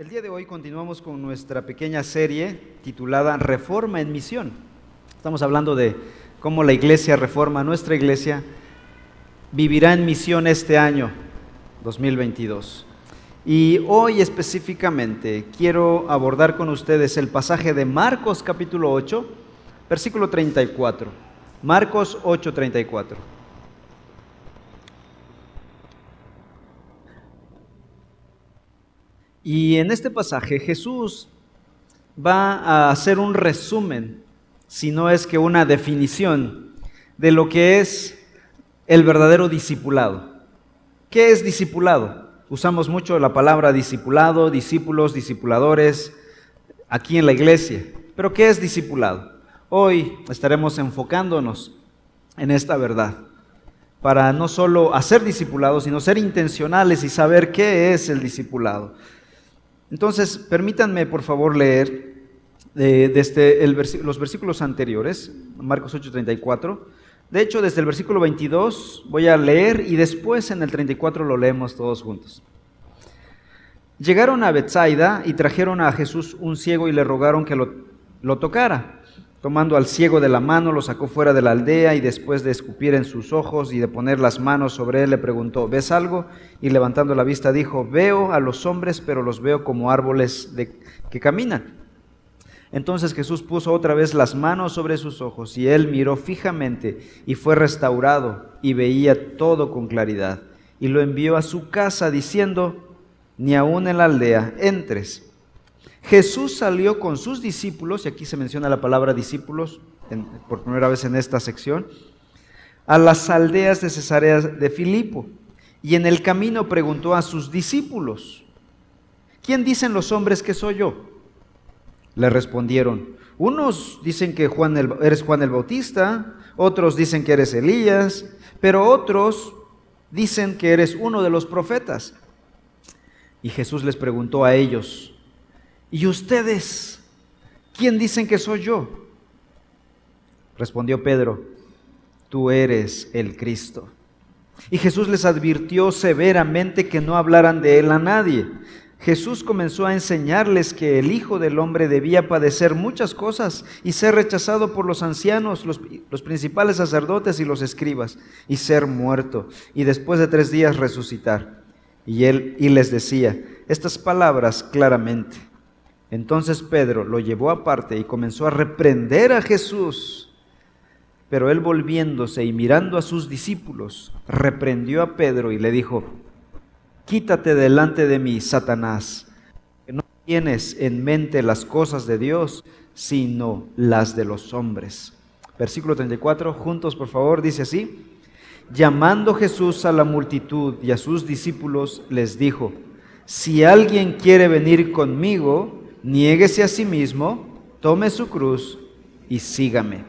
El día de hoy continuamos con nuestra pequeña serie titulada Reforma en Misión. Estamos hablando de cómo la iglesia reforma, nuestra iglesia vivirá en misión este año 2022. Y hoy específicamente quiero abordar con ustedes el pasaje de Marcos capítulo 8, versículo 34. Marcos 8, 34. Y en este pasaje Jesús va a hacer un resumen, si no es que una definición, de lo que es el verdadero discipulado. ¿Qué es discipulado? Usamos mucho la palabra discipulado, discípulos, discipuladores, aquí en la iglesia. Pero ¿qué es discipulado? Hoy estaremos enfocándonos en esta verdad, para no solo hacer discipulados, sino ser intencionales y saber qué es el discipulado. Entonces, permítanme por favor leer eh, desde los versículos anteriores, Marcos 8:34. De hecho, desde el versículo 22 voy a leer y después en el 34 lo leemos todos juntos. Llegaron a Bethsaida y trajeron a Jesús un ciego y le rogaron que lo, lo tocara. Tomando al ciego de la mano, lo sacó fuera de la aldea y después de escupir en sus ojos y de poner las manos sobre él, le preguntó, ¿ves algo? Y levantando la vista dijo, veo a los hombres, pero los veo como árboles que caminan. Entonces Jesús puso otra vez las manos sobre sus ojos y él miró fijamente y fue restaurado y veía todo con claridad. Y lo envió a su casa diciendo, ni aún en la aldea entres Jesús salió con sus discípulos, y aquí se menciona la palabra discípulos por primera vez en esta sección, a las aldeas de Cesarea de Filipo. Y en el camino preguntó a sus discípulos, ¿quién dicen los hombres que soy yo? Le respondieron, unos dicen que Juan eres Juan el Bautista, otros dicen que eres Elías, pero otros dicen que eres uno de los profetas. Y Jesús les preguntó a ellos, ¿Y ustedes? ¿Quién dicen que soy yo? Respondió Pedro, tú eres el Cristo. Y Jesús les advirtió severamente que no hablaran de él a nadie. Jesús comenzó a enseñarles que el Hijo del Hombre debía padecer muchas cosas y ser rechazado por los ancianos, los, los, principales sacerdotes y los escribas, y ser muerto, y después de tres días resucitar. Y él y les decía estas palabras claramente. Entonces Pedro lo llevó aparte y comenzó a reprender a Jesús. Pero él volviéndose y mirando a sus discípulos, reprendió a Pedro y le dijo, Quítate delante de mí, Satanás, que no tienes en mente las cosas de Dios, sino las de los hombres. Versículo 34, juntos por favor, dice así, llamando Jesús a la multitud y a sus discípulos, les dijo, si alguien quiere venir conmigo, niéguese a sí mismo, tome su cruz y sígame.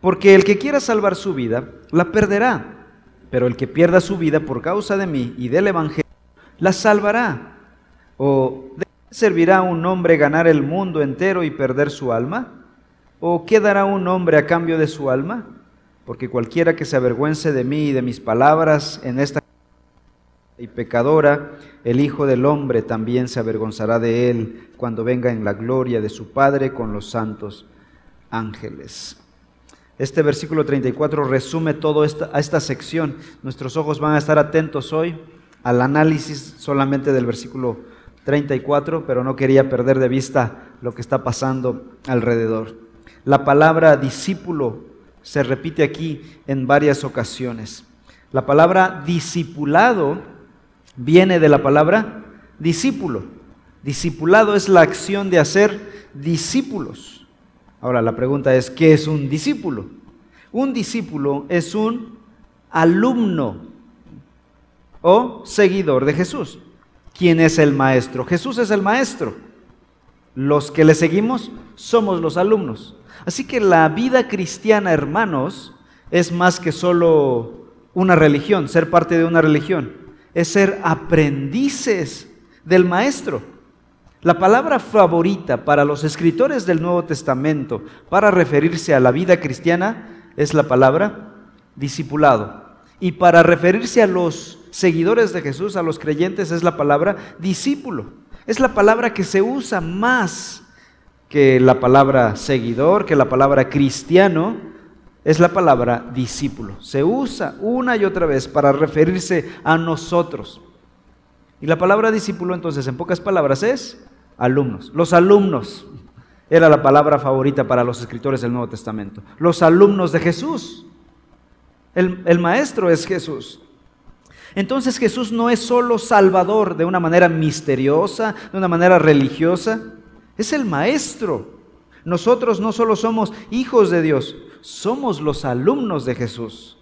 Porque el que quiera salvar su vida, la perderá, pero el que pierda su vida por causa de mí y del Evangelio, la salvará. ¿O de qué servirá un hombre ganar el mundo entero y perder su alma? ¿O qué dará un hombre a cambio de su alma? Porque cualquiera que se avergüence de mí y de mis palabras en esta y pecadora, el Hijo del Hombre también se avergonzará de él cuando venga en la gloria de su Padre con los santos ángeles. Este versículo 34 resume toda esta, esta sección. Nuestros ojos van a estar atentos hoy al análisis solamente del versículo 34, pero no quería perder de vista lo que está pasando alrededor. La palabra discípulo se repite aquí en varias ocasiones. La palabra discipulado viene de la palabra discípulo. Discipulado es la acción de hacer discípulos. Ahora la pregunta es, ¿qué es un discípulo? Un discípulo es un alumno o seguidor de Jesús. ¿Quién es el maestro? Jesús es el maestro. Los que le seguimos somos los alumnos. Así que la vida cristiana, hermanos, es más que solo una religión, ser parte de una religión es ser aprendices del Maestro. La palabra favorita para los escritores del Nuevo Testamento para referirse a la vida cristiana es la palabra discipulado. Y para referirse a los seguidores de Jesús, a los creyentes, es la palabra discípulo. Es la palabra que se usa más que la palabra seguidor, que la palabra cristiano, es la palabra discípulo. Se usa una y otra vez para referirse a nosotros. Y la palabra discípulo entonces en pocas palabras es alumnos. Los alumnos era la palabra favorita para los escritores del Nuevo Testamento. Los alumnos de Jesús. El, el maestro es Jesús. Entonces Jesús no es solo Salvador de una manera misteriosa, de una manera religiosa, es el Maestro. Nosotros no solo somos hijos de Dios, somos los alumnos de Jesús.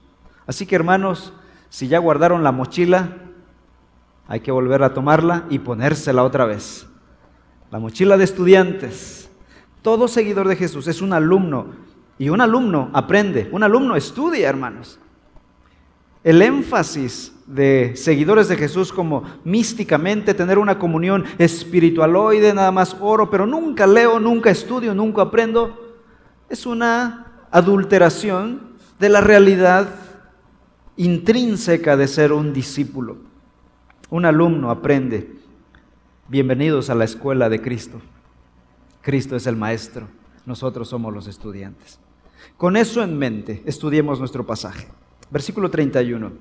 Así que hermanos, si ya guardaron la mochila, hay que volver a tomarla y ponérsela otra vez. La mochila de estudiantes. Todo seguidor de Jesús es un alumno y un alumno aprende, un alumno estudia, hermanos. El énfasis de seguidores de Jesús como místicamente tener una comunión espiritualoide, nada más oro, pero nunca leo, nunca estudio, nunca aprendo, es una adulteración de la realidad intrínseca de ser un discípulo. Un alumno aprende. Bienvenidos a la escuela de Cristo. Cristo es el maestro, nosotros somos los estudiantes. Con eso en mente, estudiemos nuestro pasaje. Versículo 31.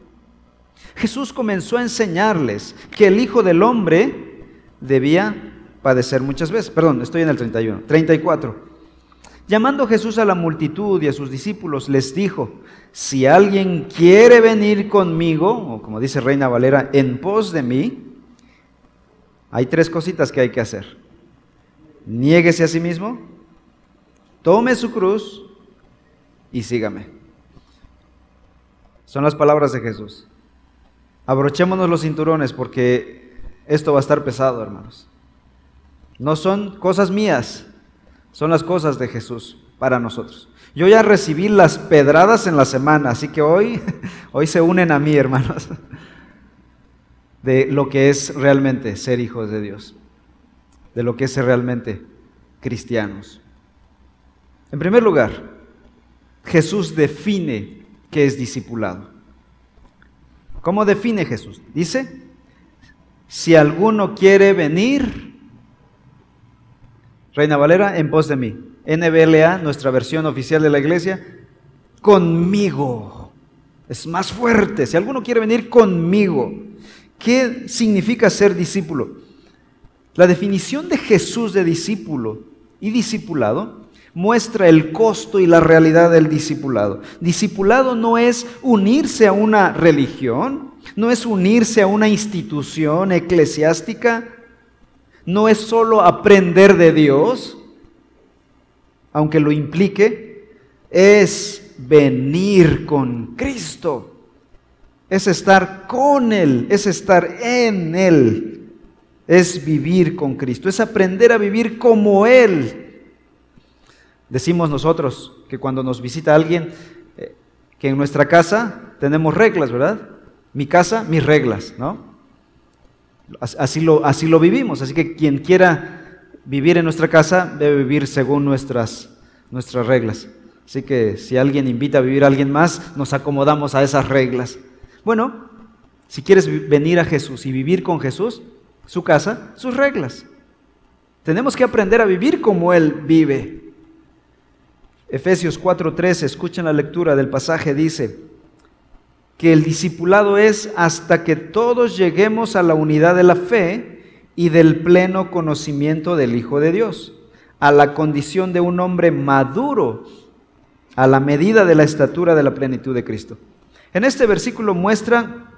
Jesús comenzó a enseñarles que el Hijo del Hombre debía padecer muchas veces. Perdón, estoy en el 31. 34. Llamando Jesús a la multitud y a sus discípulos, les dijo, si alguien quiere venir conmigo, o como dice Reina Valera, en pos de mí, hay tres cositas que hay que hacer. Niéguese a sí mismo, tome su cruz y sígame. Son las palabras de Jesús. Abrochémonos los cinturones porque esto va a estar pesado, hermanos. No son cosas mías, son las cosas de Jesús para nosotros. Yo ya recibí las pedradas en la semana, así que hoy, hoy se unen a mí, hermanos, de lo que es realmente ser hijos de Dios, de lo que es ser realmente cristianos. En primer lugar, Jesús define ¿Qué es discipulado. ¿Cómo define Jesús? Dice, si alguno quiere venir, Reina Valera, en pos de mí. NBLA, nuestra versión oficial de la iglesia, conmigo. Es más fuerte. Si alguno quiere venir conmigo, ¿qué significa ser discípulo? La definición de Jesús de discípulo y discipulado muestra el costo y la realidad del discipulado. Discipulado no es unirse a una religión, no es unirse a una institución eclesiástica, no es solo aprender de Dios, aunque lo implique, es venir con Cristo, es estar con Él, es estar en Él, es vivir con Cristo, es aprender a vivir como Él Decimos nosotros que cuando nos visita alguien, eh, que en nuestra casa tenemos reglas, ¿verdad? Mi casa, mis reglas, ¿no? Así lo, así lo vivimos, así que quien quiera vivir en nuestra casa debe vivir según nuestras, nuestras reglas. Así que si alguien invita a vivir a alguien más, nos acomodamos a esas reglas. Bueno, si quieres venir a Jesús y vivir con Jesús, su casa, sus reglas. Tenemos que aprender a vivir como Él vive. Efesios 4:13, escuchen la lectura del pasaje, dice que el discipulado es hasta que todos lleguemos a la unidad de la fe y del pleno conocimiento del Hijo de Dios, a la condición de un hombre maduro, a la medida de la estatura de la plenitud de Cristo. En este versículo muestra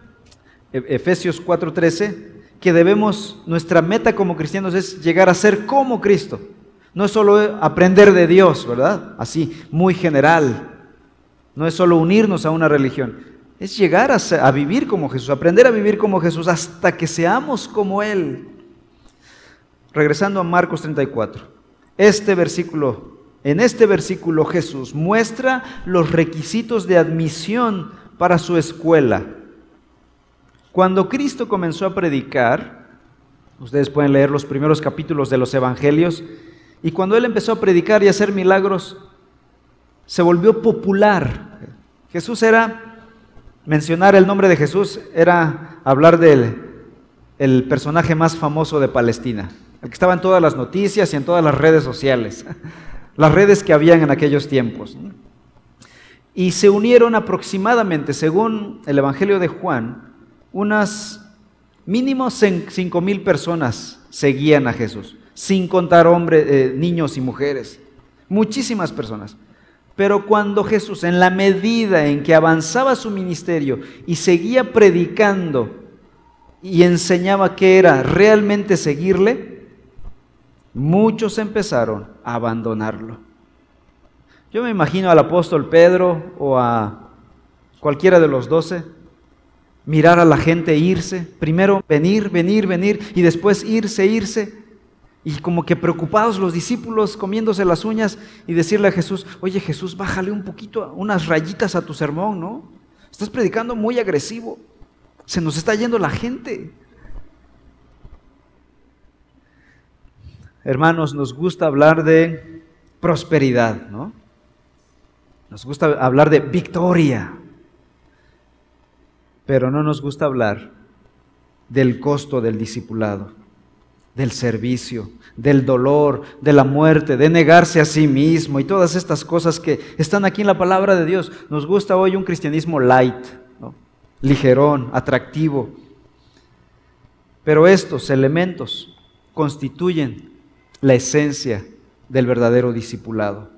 e, Efesios 4:13 que debemos, nuestra meta como cristianos es llegar a ser como Cristo. No es solo aprender de Dios, ¿verdad? Así, muy general. No es solo unirnos a una religión. Es llegar a, vivir como Jesús, aprender a vivir como Jesús hasta que seamos como Él. Regresando a Marcos 34. Este versículo, en este versículo Jesús muestra los requisitos de admisión para su escuela. Cuando Cristo comenzó a predicar, ustedes pueden leer los primeros capítulos de los evangelios, y cuando él empezó a predicar y hacer milagros, se volvió popular. Jesús era, mencionar el nombre de Jesús era hablar del el personaje más famoso de Palestina, el que estaba en todas las noticias y en todas las redes sociales, las redes que habían en aquellos tiempos. Y se unieron aproximadamente, según el Evangelio de Juan, unas mínimo cinco mil personas seguían a Jesús, sin contar hombres, eh, niños y mujeres, muchísimas personas. Pero cuando Jesús, en la medida en que avanzaba su ministerio y seguía predicando y enseñaba que era realmente seguirle, muchos empezaron a abandonarlo. Yo me imagino al apóstol Pedro o a cualquiera de los doce mirar a la gente irse, primero venir, venir, venir y después irse, irse. Y como que preocupados los discípulos comiéndose las uñas y decirle a Jesús, oye Jesús, bájale un poquito, unas rayitas a tu sermón, ¿no? Estás predicando muy agresivo. Se nos está yendo la gente. Hermanos, nos gusta hablar de prosperidad, ¿no? Nos gusta hablar de victoria, pero no nos gusta hablar del costo del discipulado, del servicio, del dolor, de la muerte, de negarse a sí mismo y todas estas cosas que están aquí en la palabra de Dios. Nos gusta hoy un cristianismo light, ligerón, atractivo. Pero estos elementos constituyen la esencia del verdadero discipulado.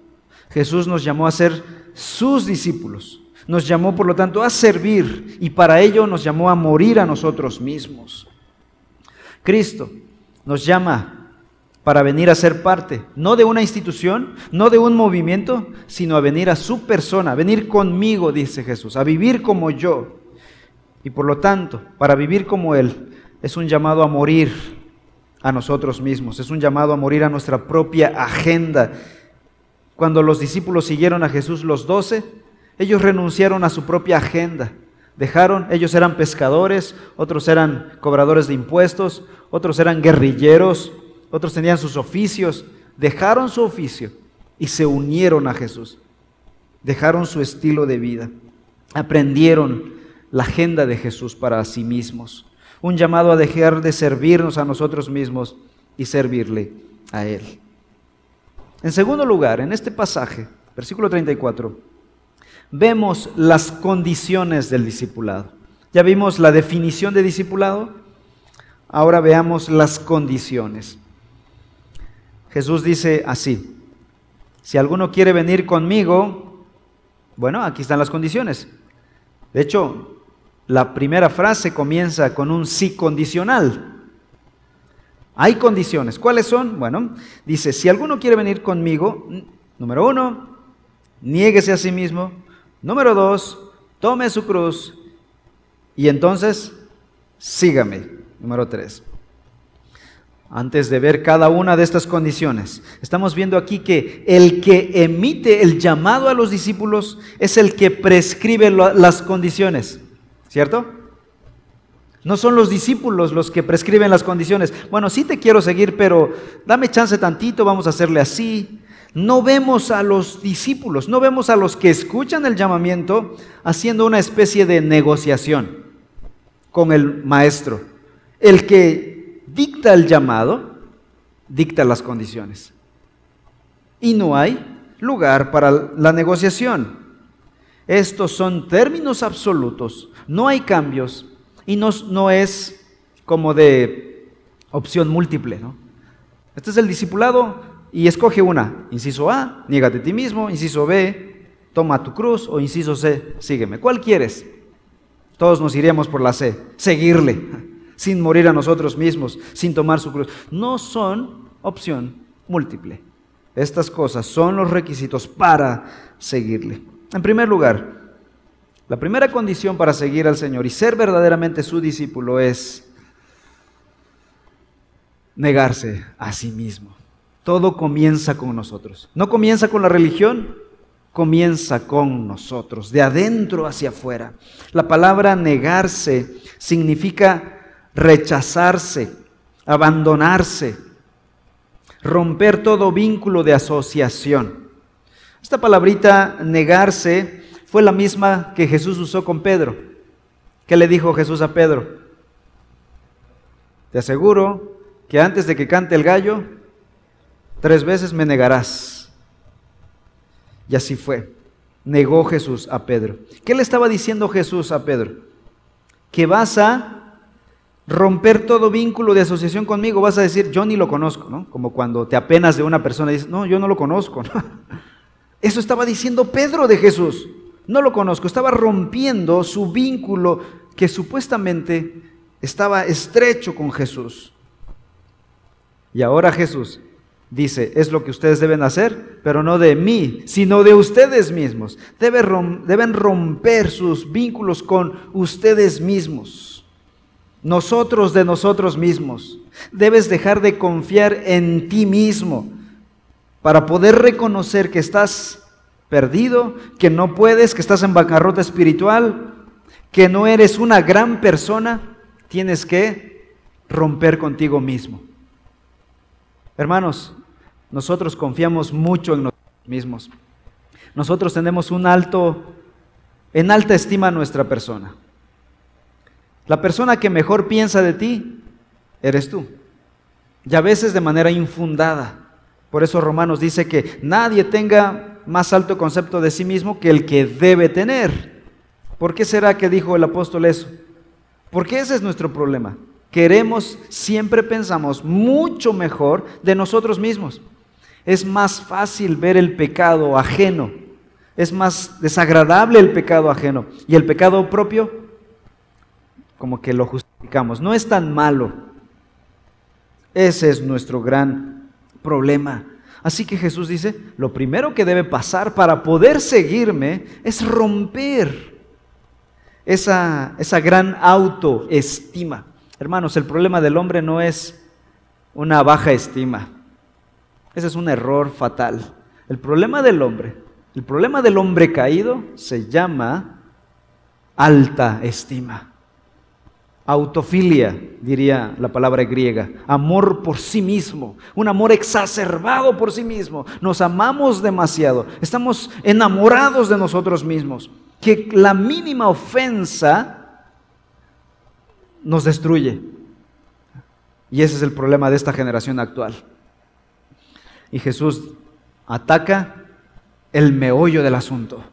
Jesús nos llamó a ser sus discípulos. Nos llamó, por lo tanto, a servir y para ello nos llamó a morir a nosotros mismos. Cristo nos llama para venir a ser parte, no de una institución, no de un movimiento, sino a venir a su persona, a venir conmigo, dice Jesús, a vivir como yo. Y por lo tanto, para vivir como Él, es un llamado a morir a nosotros mismos, es un llamado a morir a nuestra propia agenda. Cuando los discípulos siguieron a Jesús los doce, ellos renunciaron a su propia agenda. Dejaron, ellos eran pescadores, otros eran cobradores de impuestos, otros eran guerrilleros, otros tenían sus oficios. Dejaron su oficio y se unieron a Jesús. Dejaron su estilo de vida. Aprendieron la agenda de Jesús para sí mismos. Un llamado a dejar de servirnos a nosotros mismos y servirle a Él. En segundo lugar, en este pasaje, versículo 34, vemos las condiciones del discipulado. Ya vimos la definición de discipulado, ahora veamos las condiciones. Jesús dice así, si alguno quiere venir conmigo, bueno, aquí están las condiciones. De hecho, la primera frase comienza con un sí condicional. Hay condiciones. ¿Cuáles son? Bueno, dice, si alguno quiere venir conmigo, número uno, niéguese a sí mismo, Número dos, tome su cruz y entonces sígame. Número tres. Antes de ver cada una de estas condiciones, estamos viendo aquí que el que emite el llamado a los discípulos es el que prescribe las condiciones, ¿cierto? No son los discípulos los que prescriben las condiciones. Bueno, sí te quiero seguir, pero dame chance tantito, vamos a hacerle así, no vemos a los discípulos, no vemos a los que escuchan el llamamiento haciendo una especie de negociación con el maestro. El que dicta el llamado, dicta las condiciones. Y no hay lugar para la negociación. Estos son términos absolutos, no hay cambios y no, es como de opción múltiple. ¿no? Este es el discipulado y escoge una. Inciso A, niégate a ti mismo. Inciso B, toma tu cruz. O inciso C, sígueme. ¿Cuál quieres? Todos nos iríamos por la C, seguirle, sin morir a nosotros mismos, sin tomar su cruz. No son opción múltiple. Estas cosas son los requisitos para seguirle. En primer lugar, la primera condición para seguir al Señor y ser verdaderamente su discípulo es negarse a sí mismo. Todo comienza con nosotros. No comienza con la religión, comienza con nosotros, de adentro hacia afuera. La palabra negarse significa rechazarse, abandonarse, romper todo vínculo de asociación. Esta palabrita negarse fue la misma que Jesús usó con Pedro. ¿Qué le dijo Jesús a Pedro? te aseguro que antes de que cante el gallo, tres veces me negarás. Y así fue. Negó Jesús a Pedro. ¿Qué le estaba diciendo Jesús a Pedro? Que vas a romper todo vínculo de asociación conmigo. Vas a decir, yo ni lo conozco, ¿no? Como cuando te apenas de una persona y dices, no, yo no lo conozco. Eso estaba diciendo Pedro de Jesús. No lo conozco. Estaba rompiendo su vínculo que supuestamente estaba estrecho con Jesús. Y ahora Jesús dice, es lo que ustedes deben hacer, pero no de mí, sino de ustedes mismos. Deben romper sus vínculos con ustedes mismos. Nosotros de nosotros mismos. Debes dejar de confiar en ti mismo para poder reconocer que estás perdido, que no puedes, que estás en bancarrota espiritual, que no eres una gran persona, tienes que romper contigo mismo. Hermanos, nosotros confiamos mucho en nosotros mismos. Nosotros tenemos un alto, en alta estima nuestra persona. La persona que mejor piensa de ti eres tú. Y a veces de manera infundada. Por eso Romanos dice que nadie tenga más alto concepto de sí mismo que el que debe tener. ¿Por qué será que dijo el apóstol eso? Porque ese es nuestro problema. Queremos, siempre pensamos mucho mejor de nosotros mismos. Es más fácil ver el pecado ajeno. Es más desagradable el pecado ajeno. Y el pecado propio, como que lo justificamos. No es tan malo. Ese es nuestro gran problema. Así que Jesús dice, lo primero que debe pasar para poder seguirme es romper esa, esa gran autoestima. Hermanos, el problema del hombre no es una baja estima. Ese es un error fatal. El problema del hombre, el problema del hombre caído se llama alta estima. Autofilia, diría la palabra griega, amor por sí mismo, un amor exacerbado por sí mismo. Nos amamos demasiado, estamos enamorados de nosotros mismos, que la mínima ofensa nos destruye. Y ese es el problema de esta generación actual. Y Jesús ataca el meollo del asunto,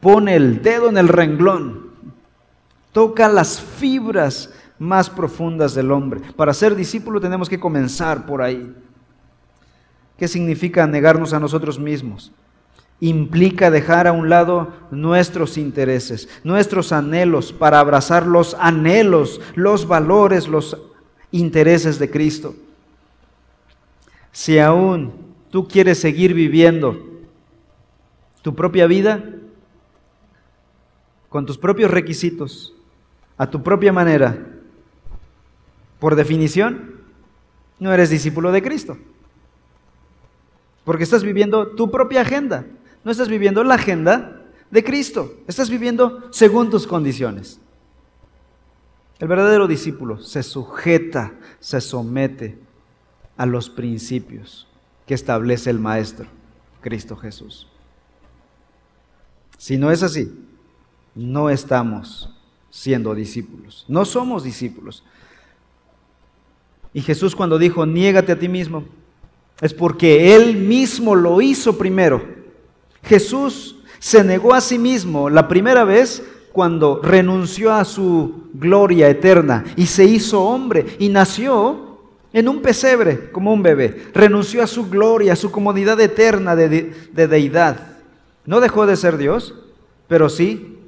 pone el dedo en el renglón Toca las fibras más profundas del hombre. Para ser discípulo tenemos que comenzar por ahí. ¿Qué significa negarnos a nosotros mismos? Implica dejar a un lado nuestros intereses, nuestros anhelos, para abrazar los anhelos, los valores, los intereses de Cristo. Si aún tú quieres seguir viviendo tu propia vida con tus propios requisitos, a tu propia manera, por definición, no eres discípulo de Cristo. Porque estás viviendo tu propia agenda. No estás viviendo la agenda de Cristo. Estás viviendo según tus condiciones. El verdadero discípulo se sujeta, se somete a los principios que establece el Maestro, Cristo Jesús. Si no es así, no estamos siendo discípulos. No somos discípulos. Y Jesús cuando dijo, niégate a ti mismo, es porque Él mismo lo hizo primero. Jesús se negó a sí mismo la primera vez cuando renunció a su gloria eterna y se hizo hombre y nació en un pesebre como un bebé. Renunció a su gloria, a su comodidad eterna de, de deidad. No dejó de ser Dios, pero sí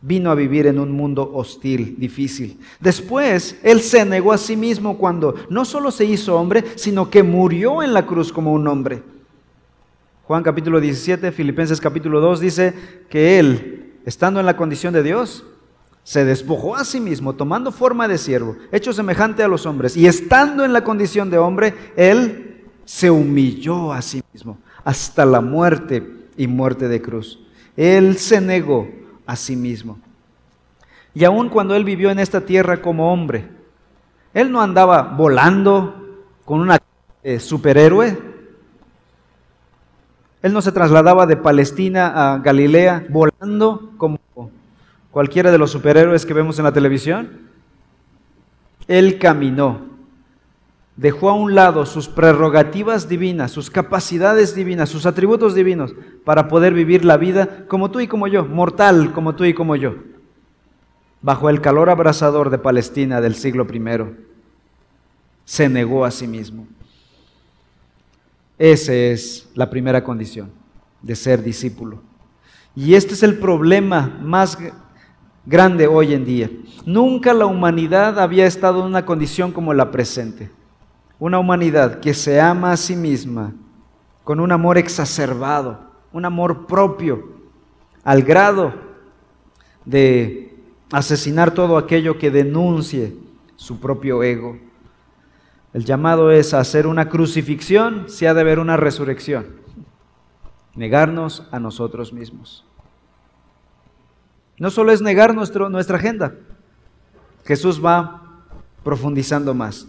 vino a vivir en un mundo hostil, difícil. Después, Él se negó a sí mismo cuando no solo se hizo hombre, sino que murió en la cruz como un hombre. Juan capítulo 17, Filipenses capítulo 2 dice que Él, estando en la condición de Dios, se despojó a sí mismo, tomando forma de siervo, hecho semejante a los hombres, y estando en la condición de hombre, Él se humilló a sí mismo hasta la muerte y muerte de cruz. Él se negó a sí mismo. Y aun cuando él vivió en esta tierra como hombre, él no andaba volando con una superhéroe. Él no se trasladaba de Palestina a Galilea volando como cualquiera de los superhéroes que vemos en la televisión. Él caminó dejó a un lado sus prerrogativas divinas, sus capacidades divinas, sus atributos divinos, para poder vivir la vida como tú y como yo, mortal como tú y como yo, bajo el calor abrasador de Palestina del siglo I. Se negó a sí mismo. Esa es la primera condición de ser discípulo. Y este es el problema más grande hoy en día. Nunca la humanidad había estado en una condición como la presente. Una humanidad que se ama a sí misma con un amor exacerbado, un amor propio, al grado de asesinar todo aquello que denuncie su propio ego. El llamado es a hacer una crucifixión si ha de haber una resurrección. Negarnos a nosotros mismos. No solo es negar nuestro, nuestra agenda. Jesús va profundizando más.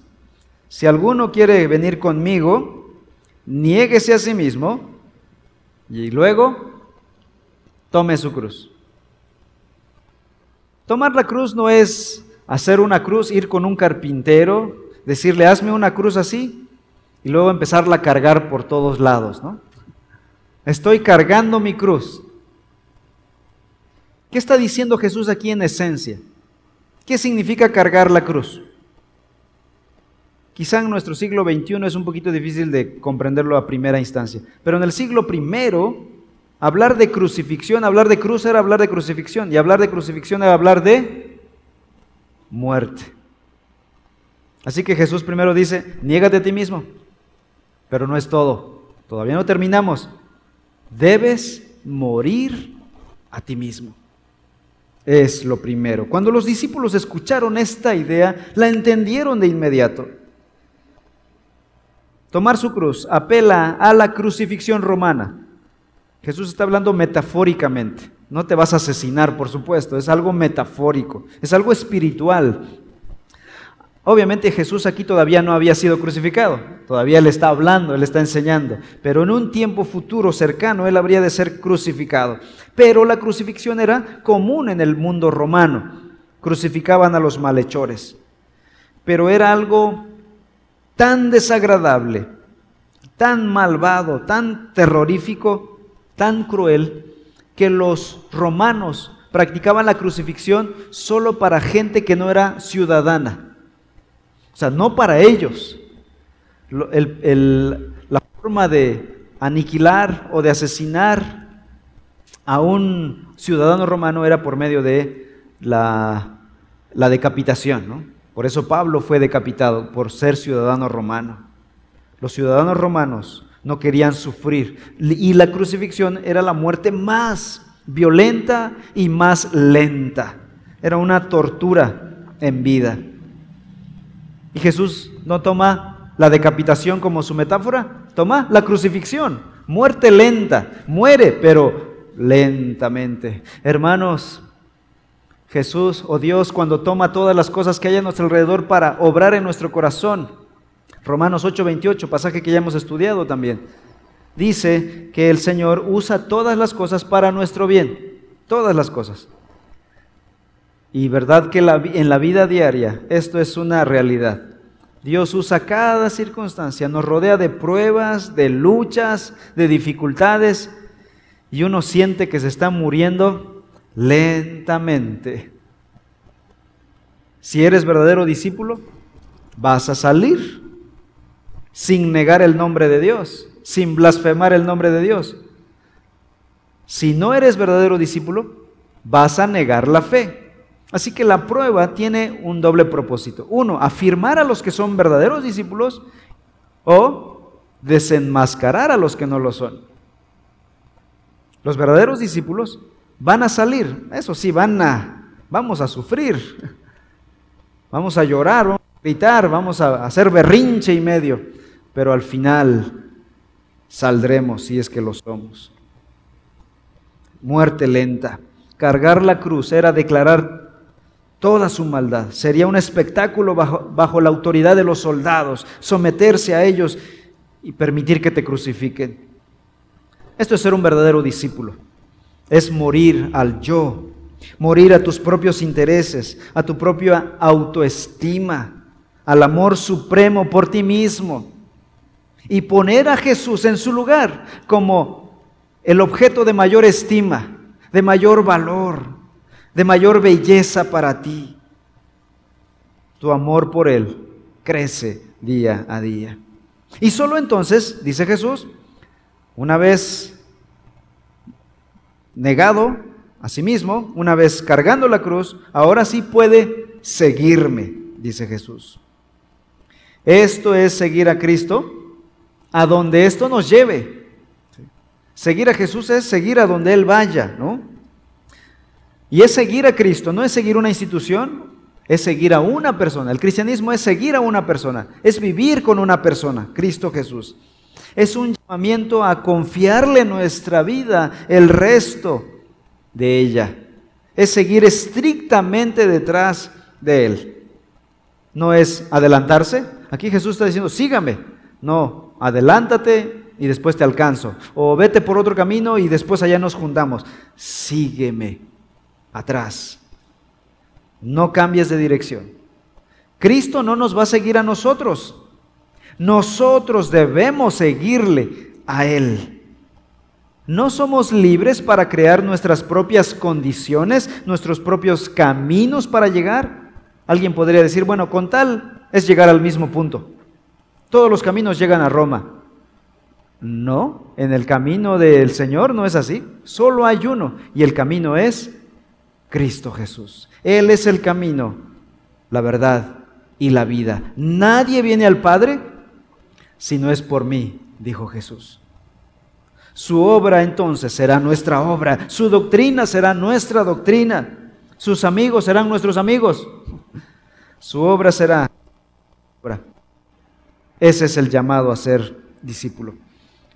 Si alguno quiere venir conmigo, niéguese a sí mismo y luego tome su cruz. Tomar la cruz no es hacer una cruz, ir con un carpintero, decirle, hazme una cruz así, y luego empezarla a cargar por todos lados, ¿no? Estoy cargando mi cruz. ¿Qué está diciendo Jesús aquí en esencia? ¿Qué significa cargar la cruz? Quizá en nuestro siglo XXI es un poquito difícil de comprenderlo a primera instancia, pero en el siglo I, hablar de crucifixión, hablar de cruz era hablar de crucifixión, y hablar de crucifixión era hablar de muerte. Así que Jesús primero dice, niégate a ti mismo, pero no es todo, todavía no terminamos. Debes morir a ti mismo es lo primero. Cuando los discípulos escucharon esta idea, la entendieron de inmediato. Tomar su cruz apela a la crucifixión romana. Jesús está hablando metafóricamente. No te vas a asesinar, por supuesto, es algo metafórico, es algo espiritual. Obviamente Jesús aquí todavía no había sido crucificado, todavía Él está hablando, Él está enseñando, pero en un tiempo futuro cercano Él habría de ser crucificado. Pero la crucifixión era común en el mundo romano, crucificaban a los malhechores, pero era algo tan desagradable, tan malvado, tan terrorífico, tan cruel, que los romanos practicaban la crucifixión solo para gente que no era ciudadana o sea, no para ellos. la forma de aniquilar o de asesinar a un ciudadano romano era por medio de la, decapitación. Por eso Pablo fue decapitado, por ser ciudadano romano. Los ciudadanos romanos no querían sufrir. Y la crucifixión era la muerte más violenta y más lenta. Era una tortura en vida. Y Jesús no toma la decapitación como su metáfora, toma la crucifixión, muerte lenta, muere, pero lentamente. Hermanos, Jesús o Dios cuando toma todas las cosas que hay a nuestro alrededor para obrar en nuestro corazón. Romanos 8:28, pasaje que ya hemos estudiado también. Dice que el Señor usa todas las cosas para nuestro bien, todas las cosas. Y verdad que en la vida diaria esto es una realidad. Dios usa cada circunstancia, nos rodea de pruebas, de luchas, de dificultades, y uno siente que se está muriendo lentamente. Si eres verdadero discípulo, vas a salir sin negar el nombre de Dios, sin blasfemar el nombre de Dios. Si no eres verdadero discípulo, vas a negar la fe. Así que la prueba tiene un doble propósito. Uno, afirmar a los que son verdaderos discípulos o desenmascarar a los que no lo son. Los verdaderos discípulos van a salir, eso sí, van a, vamos a sufrir, vamos a llorar, vamos a gritar, vamos a hacer berrinche y medio, pero al final saldremos si es que lo somos. Muerte lenta. Cargar la cruz era declarar toda su maldad. Sería un espectáculo bajo, la autoridad de los soldados, someterse a ellos y permitir que te crucifiquen. Esto es ser un verdadero discípulo. Es morir al yo, morir a tus propios intereses, a tu propia autoestima, al amor supremo por ti mismo y poner a Jesús en su lugar como el objeto de mayor estima, de mayor valor, de mayor belleza para ti. Tu amor por Él crece día a día. Y solo entonces, dice Jesús, una vez negado a sí mismo, una vez cargando la cruz, ahora sí puede seguirme, dice Jesús. Esto es seguir a Cristo a donde esto nos lleve. Seguir a Jesús es seguir a donde Él vaya, ¿no? Y es seguir a Cristo, no es seguir una institución, es seguir a una persona. El cristianismo es seguir a una persona, es vivir con una persona, Cristo Jesús. Es un llamamiento a confiarle nuestra vida, el resto de ella. Es seguir estrictamente detrás de Él. No es adelantarse. Aquí Jesús está diciendo, sígame. No, adelántate y después te alcanzo. O vete por otro camino y después allá nos juntamos. Sígueme atrás. No cambies de dirección. Cristo no nos va a seguir a nosotros. Nosotros debemos seguirle a Él. No somos libres para crear nuestras propias condiciones, nuestros propios caminos para llegar. Alguien podría decir, bueno, con tal es llegar al mismo punto. Todos los caminos llegan a Roma. No, en el camino del Señor no es así. Solo hay uno y el camino es Cristo Jesús. Él es el camino, la verdad y la vida. Nadie viene al Padre si no es por mí, dijo Jesús. Su obra entonces será nuestra obra, su doctrina será nuestra doctrina, sus amigos serán nuestros amigos, su obra será obra. Ese es el llamado a ser discípulo.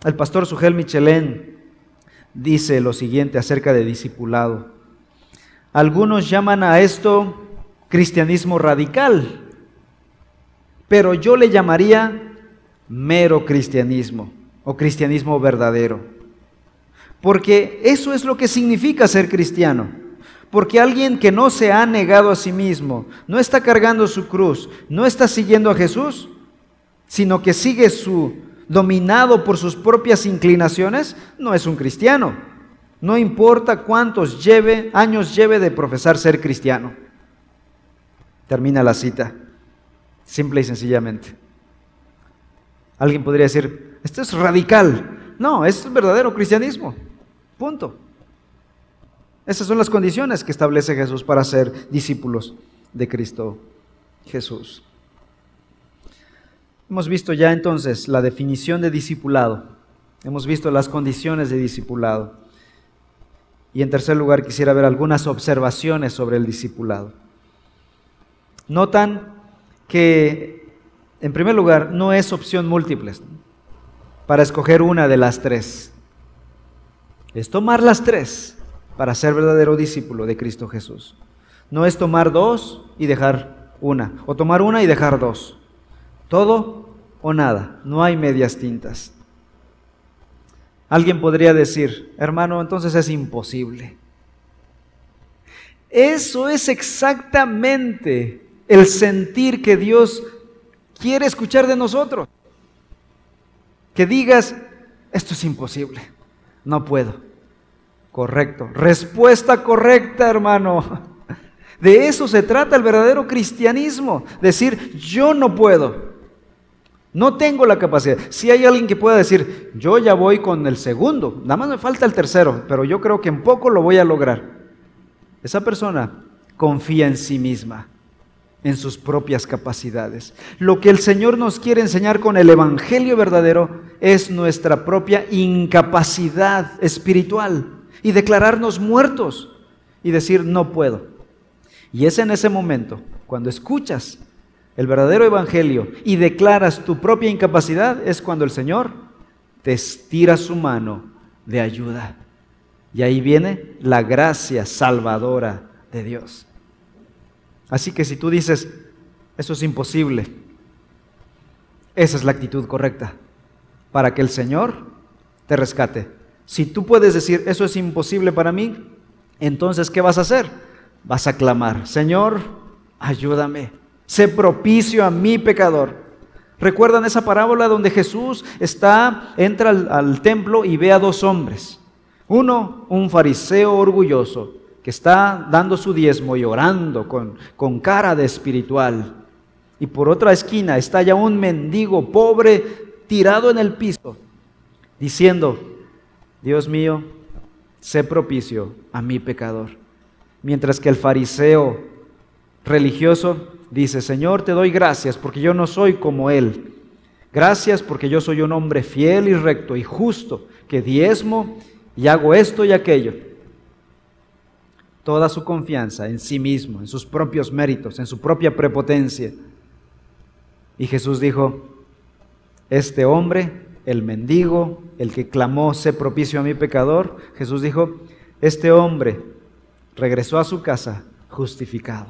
El pastor Sugel Michelén dice lo siguiente acerca de discipulado. Algunos llaman a esto cristianismo radical, pero yo le llamaría mero cristianismo o cristianismo verdadero. Porque eso es lo que significa ser cristiano. Porque alguien que no se ha negado a sí mismo, no está cargando su cruz, no está siguiendo a Jesús, sino que sigue su dominado por sus propias inclinaciones, no es un cristiano. No importa cuántos lleve, años lleve de profesar ser cristiano. Termina la cita, simple y sencillamente. Alguien podría decir, esto es radical. No, es verdadero cristianismo. Punto. Esas son las condiciones que establece Jesús para ser discípulos de Cristo Jesús. Hemos visto ya entonces la definición de discipulado. Hemos visto las condiciones de discipulado. Y en tercer lugar, quisiera ver algunas observaciones sobre el discipulado. Notan que, en primer lugar, no es opción múltiple para escoger una de las tres. Es tomar las tres para ser verdadero discípulo de Cristo Jesús. No es tomar dos y dejar una, o tomar una y dejar dos. Todo o nada, no hay medias tintas. Alguien podría decir, hermano, entonces es imposible. Eso es exactamente el sentir que Dios quiere escuchar de nosotros. Que digas, esto es imposible, no puedo. Correcto. Respuesta correcta, hermano. De eso se trata el verdadero cristianismo. Decir, yo no puedo. No tengo la capacidad. Si hay alguien que pueda decir, yo ya voy con el segundo, nada más me falta el tercero, pero yo creo que en poco lo voy a lograr. Esa persona confía en sí misma, en sus propias capacidades. Lo que el Señor nos quiere enseñar con el Evangelio verdadero es nuestra propia incapacidad espiritual y declararnos muertos y decir, no puedo. Y es en ese momento, cuando escuchas el verdadero evangelio y declaras tu propia incapacidad, es cuando el Señor te estira su mano de ayuda. Y ahí viene la gracia salvadora de Dios. Así que si tú dices, eso es imposible, esa es la actitud correcta para que el Señor te rescate. Si tú puedes decir, eso es imposible para mí, entonces ¿qué vas a hacer? Vas a clamar, Señor, ayúdame sé propicio a mi pecador. ¿Recuerdan esa parábola donde Jesús está, entra al, al templo y ve a dos hombres? Uno, un fariseo orgulloso, que está dando su diezmo y orando con, con cara de espiritual. Y por otra esquina está ya un mendigo pobre tirado en el piso, diciendo, Dios mío, sé propicio a mi pecador. Mientras que el fariseo religioso dice, Señor, te doy gracias porque yo no soy como Él. Gracias porque yo soy un hombre fiel y recto y justo, que diezmo y hago esto y aquello. Toda su confianza en sí mismo, en sus propios méritos, en su propia prepotencia. Y Jesús dijo, este hombre, el mendigo, el que clamó, sé propicio a mi pecador, Jesús dijo, este hombre regresó a su casa justificado.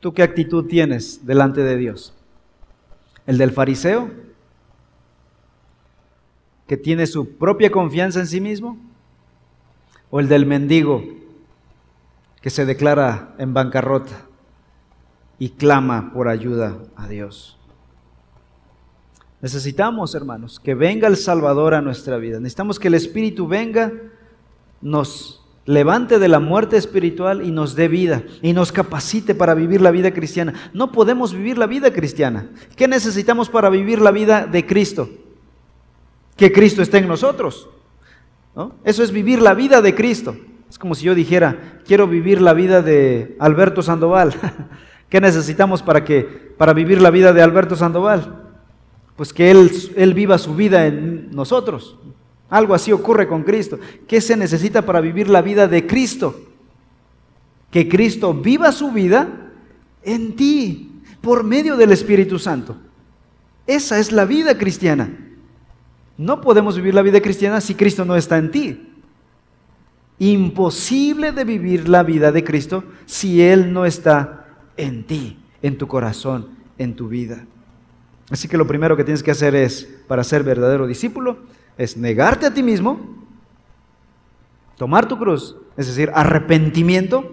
¿Tú qué actitud tienes delante de Dios? ¿El del fariseo? ¿Que tiene su propia confianza en sí mismo? ¿O el del mendigo que se declara en bancarrota y clama por ayuda a Dios? Necesitamos, hermanos, que venga el Salvador a nuestra vida. Necesitamos que el Espíritu venga, nos levante de la muerte espiritual y nos dé vida y nos capacite para vivir la vida cristiana. No podemos vivir la vida cristiana. ¿Qué necesitamos para vivir la vida de Cristo? Que Cristo esté en nosotros. Eso es vivir la vida de Cristo. Es como si yo dijera, quiero vivir la vida de Alberto Sandoval. ¿Qué necesitamos para, que, para vivir la vida de Alberto Sandoval? Pues que él, él viva su vida en nosotros. Algo así ocurre con Cristo. ¿Qué se necesita para vivir la vida de Cristo? Que Cristo viva su vida en ti por medio del Espíritu Santo. Esa es la vida cristiana. No podemos vivir la vida cristiana si Cristo no está en ti. Imposible de vivir la vida de Cristo si Él no está en ti, en tu corazón, en tu vida. Así que lo primero que tienes que hacer es, para ser verdadero discípulo, es negarte a ti mismo, tomar tu cruz, es decir, arrepentimiento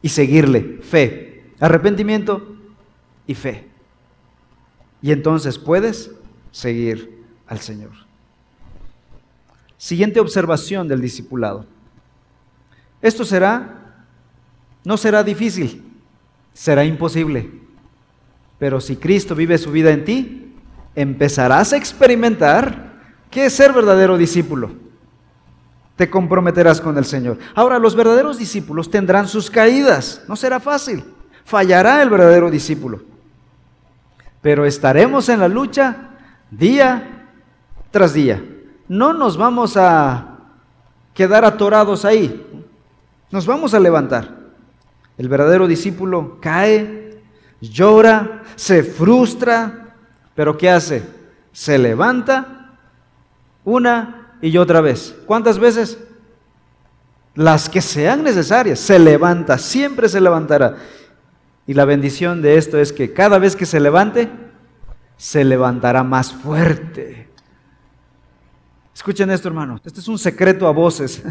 y seguirle, fe. Arrepentimiento y fe. Y entonces puedes seguir al Señor. Siguiente observación del discipulado. Esto será, no será difícil, será imposible. Pero si Cristo vive su vida en ti, empezarás a experimentar ¿Qué es ser verdadero discípulo? Te comprometerás con el Señor. Ahora, los verdaderos discípulos tendrán sus caídas. No será fácil. Fallará el verdadero discípulo. Pero estaremos en la lucha día tras día. No nos vamos a quedar atorados ahí. Nos vamos a levantar. El verdadero discípulo cae, llora, se frustra, pero ¿qué hace? Se levanta una y otra vez. ¿Cuántas veces? Las que sean necesarias. Se levanta, siempre se levantará. Y la bendición de esto es que cada vez que se levante, se levantará más fuerte. Escuchen esto, hermanos. Este es un secreto a voces.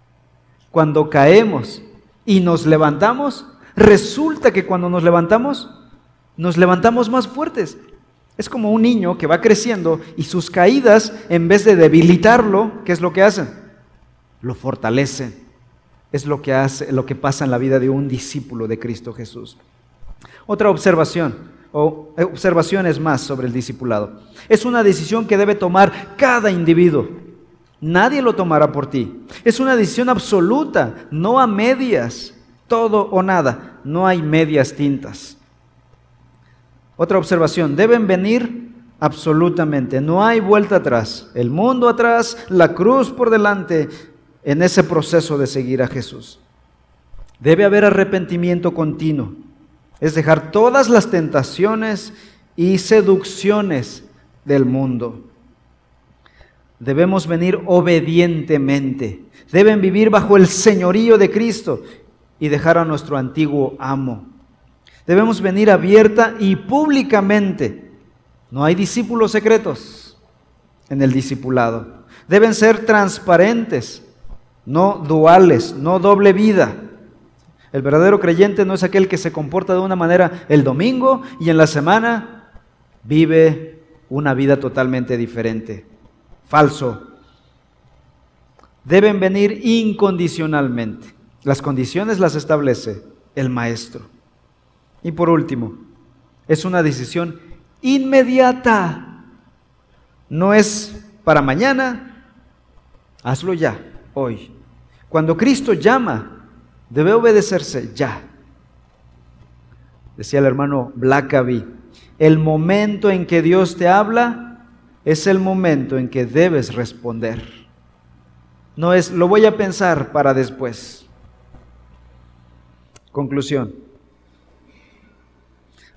Cuando caemos y nos levantamos, resulta que cuando nos levantamos, nos levantamos más fuertes. Es como un niño que va creciendo y sus caídas, en vez de debilitarlo, ¿qué es lo que hacen? Lo fortalecen. Es lo que hace, lo que pasa en la vida de un discípulo de Cristo Jesús. Otra observación, o eh, observaciones más sobre el discipulado. Es una decisión que debe tomar cada individuo. Nadie lo tomará por ti. Es una decisión absoluta, no a medias, todo o nada. No hay medias tintas. Otra observación, deben venir absolutamente, no hay vuelta atrás. El mundo atrás, la cruz por delante en ese proceso de seguir a Jesús. Debe haber arrepentimiento continuo, es dejar todas las tentaciones y seducciones del mundo. Debemos venir obedientemente, deben vivir bajo el señorío de Cristo y dejar a nuestro antiguo amo. Debemos venir abierta y públicamente. No hay discípulos secretos en el discipulado. Deben ser transparentes, no duales, no doble vida. El verdadero creyente no es aquel que se comporta de una manera el domingo y en la semana vive una vida totalmente diferente. Falso. Deben venir incondicionalmente. Las condiciones las establece el maestro. Y por último, es una decisión inmediata. No es para mañana, hazlo ya, hoy. Cuando Cristo llama, debe obedecerse ya. Decía el hermano Blackaby, el momento en que Dios te habla es el momento en que debes responder. No es, lo voy a pensar para después. Conclusión.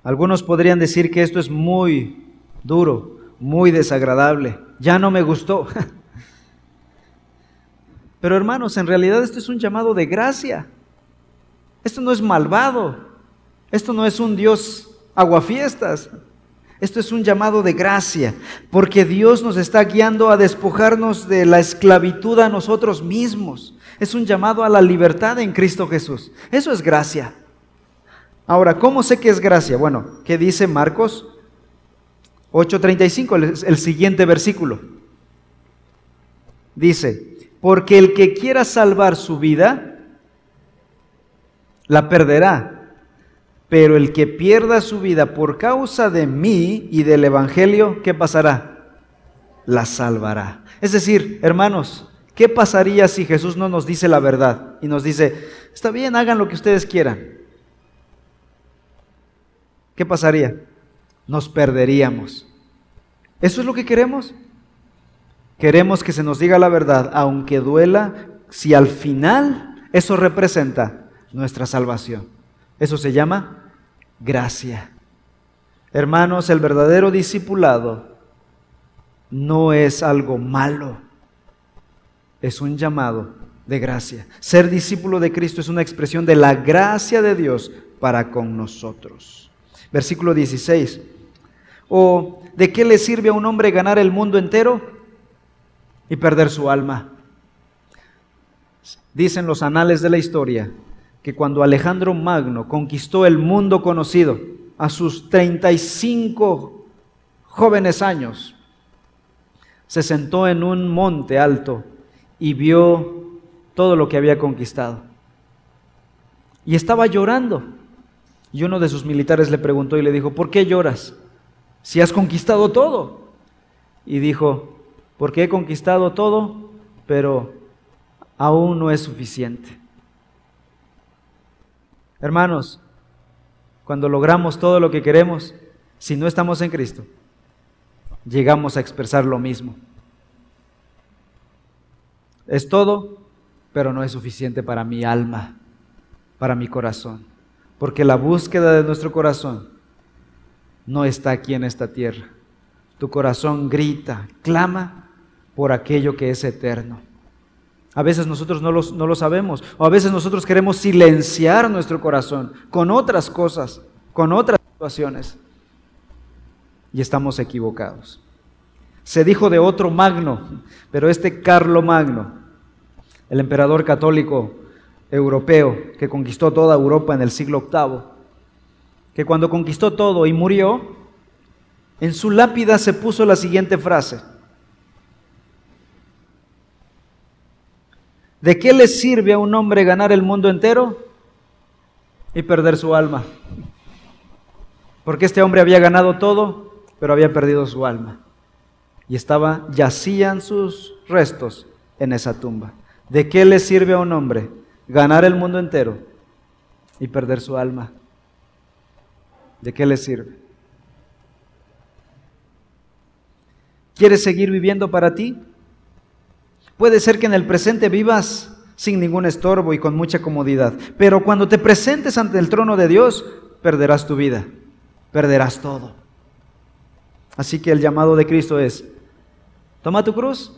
Algunos podrían decir que esto es muy duro, muy desagradable. Ya no me gustó. Pero hermanos, en realidad esto es un llamado de gracia. Esto no es malvado. Esto no es un Dios aguafiestas. Esto es un llamado de gracia, porque Dios nos está guiando a despojarnos de la esclavitud a nosotros mismos. Es un llamado a la libertad en Cristo Jesús. Eso es gracia. Ahora, ¿cómo sé que es gracia? Bueno, ¿qué dice Marcos 8:35, el siguiente versículo? Dice, porque el que quiera salvar su vida, la perderá. Pero el que pierda su vida por causa de mí y del Evangelio, ¿qué pasará? La salvará. Es decir, hermanos, ¿qué pasaría si Jesús no nos dice la verdad y nos dice, está bien, hagan lo que ustedes quieran? ¿Qué pasaría? Nos perderíamos. ¿Eso es lo que queremos? Queremos que se nos diga la verdad, aunque duela, si al final eso representa nuestra salvación. Eso se llama gracia. Hermanos, el verdadero discipulado no es algo malo, es un llamado de gracia. Ser discípulo de Cristo es una expresión de la gracia de Dios para con nosotros. Versículo 16. ¿O de qué le sirve a un hombre ganar el mundo entero y perder su alma. Dicen los anales de la historia que cuando Alejandro Magno conquistó el mundo conocido a sus 35 jóvenes años, se sentó en un monte alto y vio todo lo que había conquistado. Y estaba llorando. Y uno de sus militares le preguntó y le dijo, ¿por qué lloras? Si has conquistado todo. Y dijo, porque he conquistado todo, pero aún no es suficiente. Hermanos, cuando logramos todo lo que queremos, si no estamos en Cristo, llegamos a expresar lo mismo. Es todo, pero no es suficiente para mi alma, para mi corazón. Porque la búsqueda de nuestro corazón no está aquí en esta tierra. Tu corazón grita, clama por aquello que es eterno. A veces nosotros no, lo sabemos, o a veces nosotros queremos silenciar nuestro corazón con otras cosas, con otras situaciones, y estamos equivocados. Se dijo de otro magno, pero este Carlo Magno, el emperador católico europeo que conquistó toda Europa en el siglo VIII, que cuando conquistó todo y murió, en su lápida se puso la siguiente frase, ¿De qué le sirve a un hombre ganar el mundo entero y perder su alma? Porque este hombre había ganado todo, pero había perdido su alma. Y estaba, yacían sus restos en esa tumba. ¿De qué le sirve a un hombre ganar el mundo entero y perder su alma? ¿De qué le sirve? ¿Quieres seguir viviendo para ti? Puede ser que en el presente vivas sin ningún estorbo y con mucha comodidad, pero cuando te presentes ante el trono de Dios, perderás tu vida, perderás todo. Así que el llamado de Cristo es, toma tu cruz,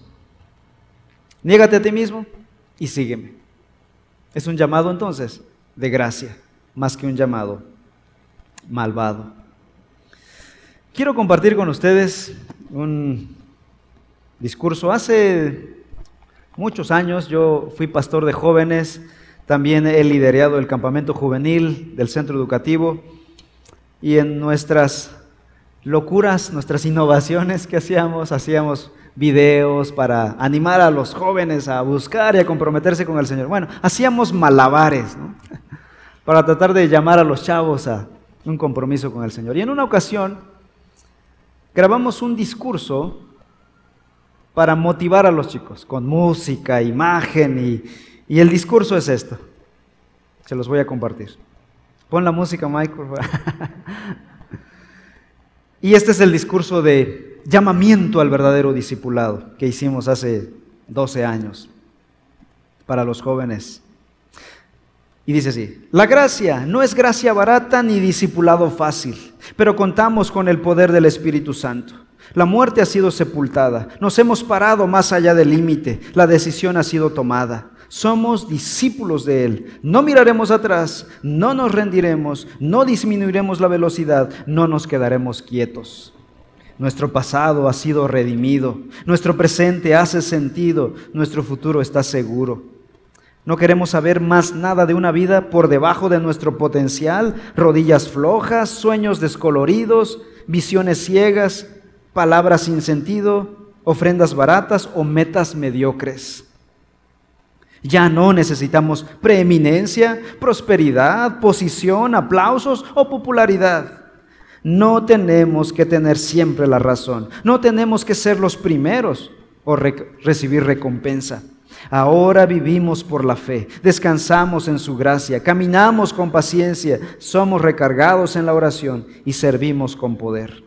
niégate a ti mismo y sígueme. Es un llamado entonces de gracia, más que un llamado malvado. Quiero compartir con ustedes un discurso. Hace muchos años, yo fui pastor de jóvenes, También he liderado el campamento juvenil del centro educativo y en nuestras locuras, nuestras innovaciones que hacíamos, hacíamos videos para animar a los jóvenes a buscar y a comprometerse con el Señor. Bueno, hacíamos malabares para tratar de llamar a los chavos a un compromiso con el Señor. Y en una ocasión grabamos un discurso para motivar a los chicos, con música, imagen, y, el discurso es esto. Se los voy a compartir. Pon la música, favor. y este es el discurso de llamamiento al verdadero discipulado que hicimos hace 12 años para los jóvenes. Y dice así, la gracia no es gracia barata ni discipulado fácil, pero contamos con el poder del Espíritu Santo. La muerte ha sido sepultada, nos hemos parado más allá del límite, la decisión ha sido tomada. Somos discípulos de Él. No miraremos atrás, no nos rendiremos, no disminuiremos la velocidad, no nos quedaremos quietos. Nuestro pasado ha sido redimido, nuestro presente hace sentido, nuestro futuro está seguro. No queremos saber más nada de una vida por debajo de nuestro potencial, rodillas flojas, sueños descoloridos, visiones ciegas, palabras sin sentido, ofrendas baratas o metas mediocres. Ya no necesitamos preeminencia, prosperidad, posición, aplausos o popularidad. No tenemos que tener siempre la razón. No tenemos que ser los primeros o recibir recompensa. Ahora vivimos por la fe, descansamos en su gracia, caminamos con paciencia, somos recargados en la oración y servimos con poder.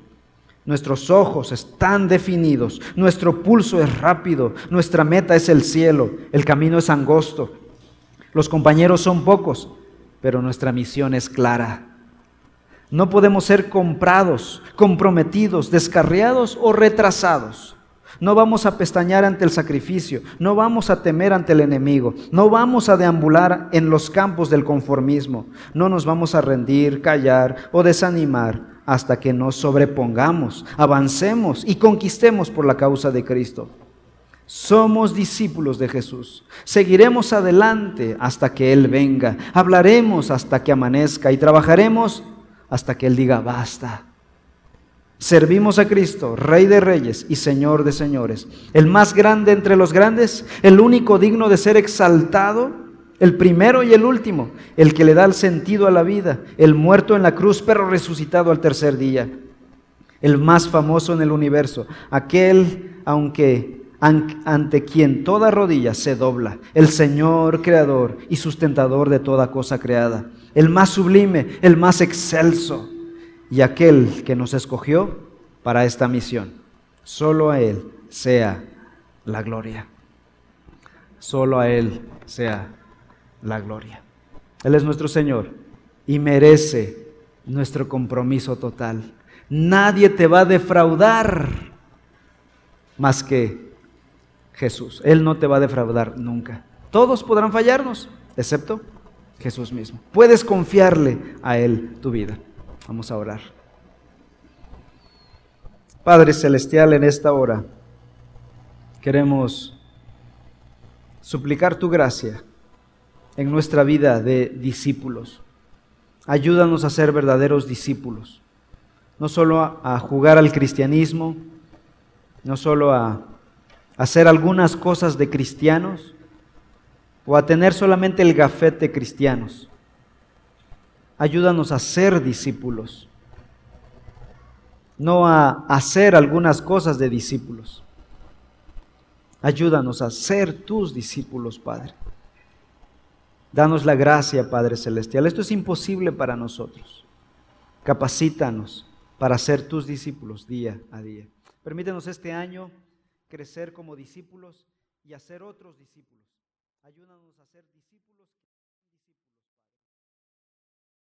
Nuestros ojos están definidos, nuestro pulso es rápido, nuestra meta es el cielo, el camino es angosto. Los compañeros son pocos, pero nuestra misión es clara. No podemos ser comprados, comprometidos, descarriados o retrasados. No vamos a pestañear ante el sacrificio, no vamos a temer ante el enemigo, no vamos a deambular en los campos del conformismo, no nos vamos a rendir, callar o desanimar hasta que nos sobrepongamos, avancemos y conquistemos por la causa de Cristo. Somos discípulos de Jesús. Seguiremos adelante hasta que Él venga. Hablaremos hasta que amanezca y trabajaremos hasta que Él diga basta. Servimos a Cristo, Rey de Reyes y Señor de Señores, el más grande entre los grandes, el único digno de ser exaltado el primero y el último, el que le da el sentido a la vida, el muerto en la cruz pero resucitado al tercer día, el más famoso en el universo, aquel aunque ante quien toda rodilla se dobla, el Señor creador y sustentador de toda cosa creada, el más sublime, el más excelso y aquel que nos escogió para esta misión. Solo a Él sea la gloria. Solo a Él sea la gloria. Él es nuestro Señor y merece nuestro compromiso total. Nadie te va a defraudar más que Jesús. Él no te va a defraudar nunca. Todos podrán fallarnos, excepto Jesús mismo. Puedes confiarle a Él tu vida. Vamos a orar. Padre Celestial, en esta hora queremos suplicar tu gracia en nuestra vida de discípulos. Ayúdanos a ser verdaderos discípulos, no solo a, jugar al cristianismo, no solo a hacer algunas cosas de cristianos o a tener solamente el gafete cristianos. Ayúdanos a ser discípulos, no a hacer algunas cosas de discípulos. Ayúdanos a ser tus discípulos, Padre. Danos la gracia, Padre Celestial. Esto es imposible para nosotros. Capacítanos para ser tus discípulos día a día. Permítenos este año crecer como discípulos y hacer otros discípulos. Ayúdanos.